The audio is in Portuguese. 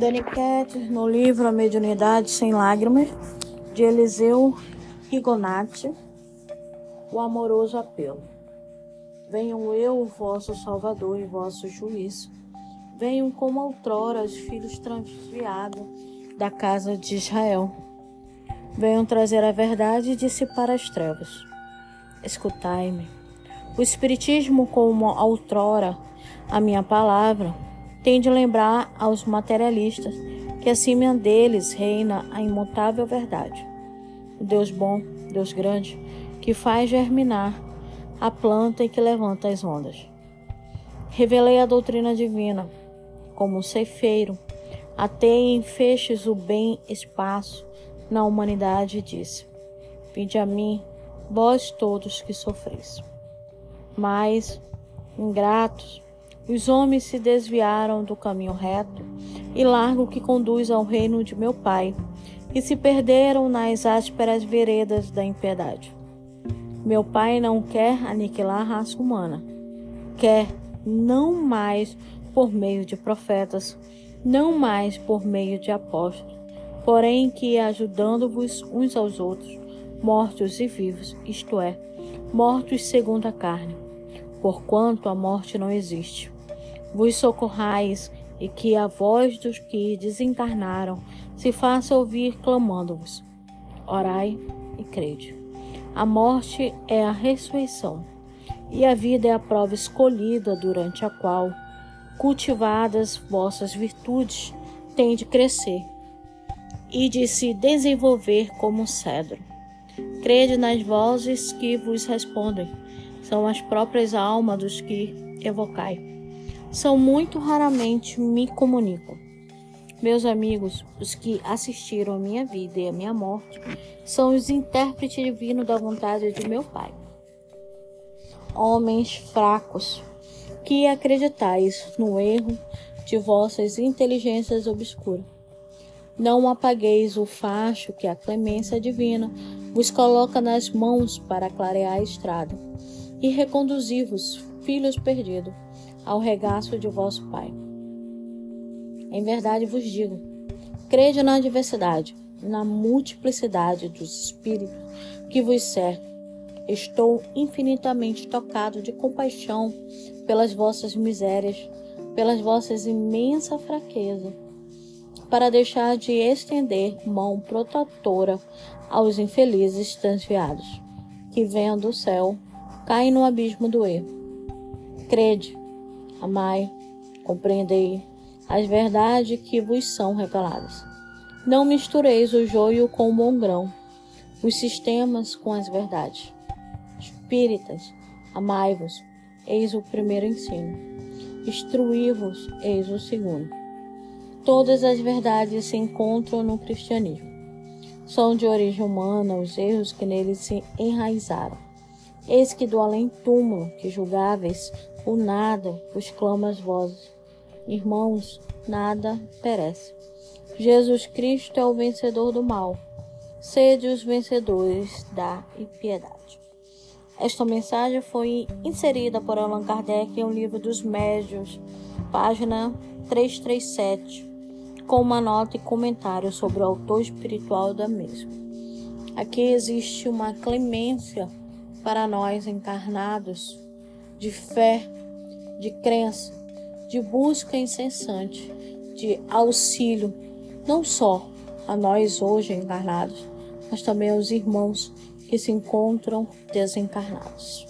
Dani no livro A Mediunidade Sem Lágrimas, de Eliseu Rigonati, O Amoroso Apelo. Venham eu, vosso Salvador e vosso juiz. Venham como outrora os filhos transviados da casa de Israel. Venham trazer a verdade e dissipar as trevas. Escutai-me. O Espiritismo, como outrora a minha palavra, tem de lembrar aos materialistas que acima deles reina a imutável verdade. O Deus bom, Deus grande, que faz germinar a planta e que levanta as ondas. Revelei a doutrina divina, como um ceifeiro, atei em feixes o bem espaço na humanidade e disse: Vinde a mim, vós todos que sofreis. Mas, ingratos, os homens se desviaram do caminho reto e largo que conduz ao reino de meu Pai, e se perderam nas ásperas veredas da impiedade. Meu Pai não quer aniquilar a raça humana, quer não mais por meio de profetas, não mais por meio de apóstolos, porém que ajudando-vos uns aos outros, mortos e vivos, isto é, mortos segundo a carne, porquanto a morte não existe vos socorrais e que a voz dos que desencarnaram se faça ouvir clamando-vos. Orai e crede. A morte é a ressurreição, e a vida é a prova escolhida durante a qual, cultivadas vossas virtudes, têm de crescer e de se desenvolver como um cedro. Crede nas vozes que vos respondem, são as próprias almas dos que evocai são muito raramente me comunicam. Meus amigos, os que assistiram a minha vida e a minha morte, são os intérpretes divinos da vontade de meu Pai. Homens fracos, que acreditais no erro de vossas inteligências obscuras. Não apagueis o facho que a clemência divina vos coloca nas mãos para clarear a estrada e reconduzir-vos, filhos perdidos ao regaço de vosso Pai. Em verdade vos digo: crede na diversidade, na multiplicidade dos Espíritos que vos servem. Estou infinitamente tocado de compaixão pelas vossas misérias, pelas vossas imensa fraqueza, para deixar de estender mão protetora aos infelizes transviados, que vendo o céu, caem no abismo do erro. Crede, amai, compreendei as verdades que vos são reveladas. Não mistureis o joio com o bom grão, os sistemas com as verdades. Espíritas, amai-vos, eis o primeiro ensino. Instruí-vos, eis o segundo. Todas as verdades se encontram no cristianismo. São de origem humana os erros que nele se enraizaram. Eis que do além-túmulo que julgáveis o nada vos clama as vozes. Irmãos, nada perece. Jesus Cristo é o vencedor do mal. Sede os vencedores da impiedade. Esta mensagem foi inserida por Allan Kardec em um livro dos Médios, página 337, com uma nota e comentário sobre o autor espiritual da mesma. Aqui existe uma clemência para nós encarnados de fé, de crença, de busca incessante, de auxílio, não só a nós hoje encarnados, mas também aos irmãos que se encontram desencarnados.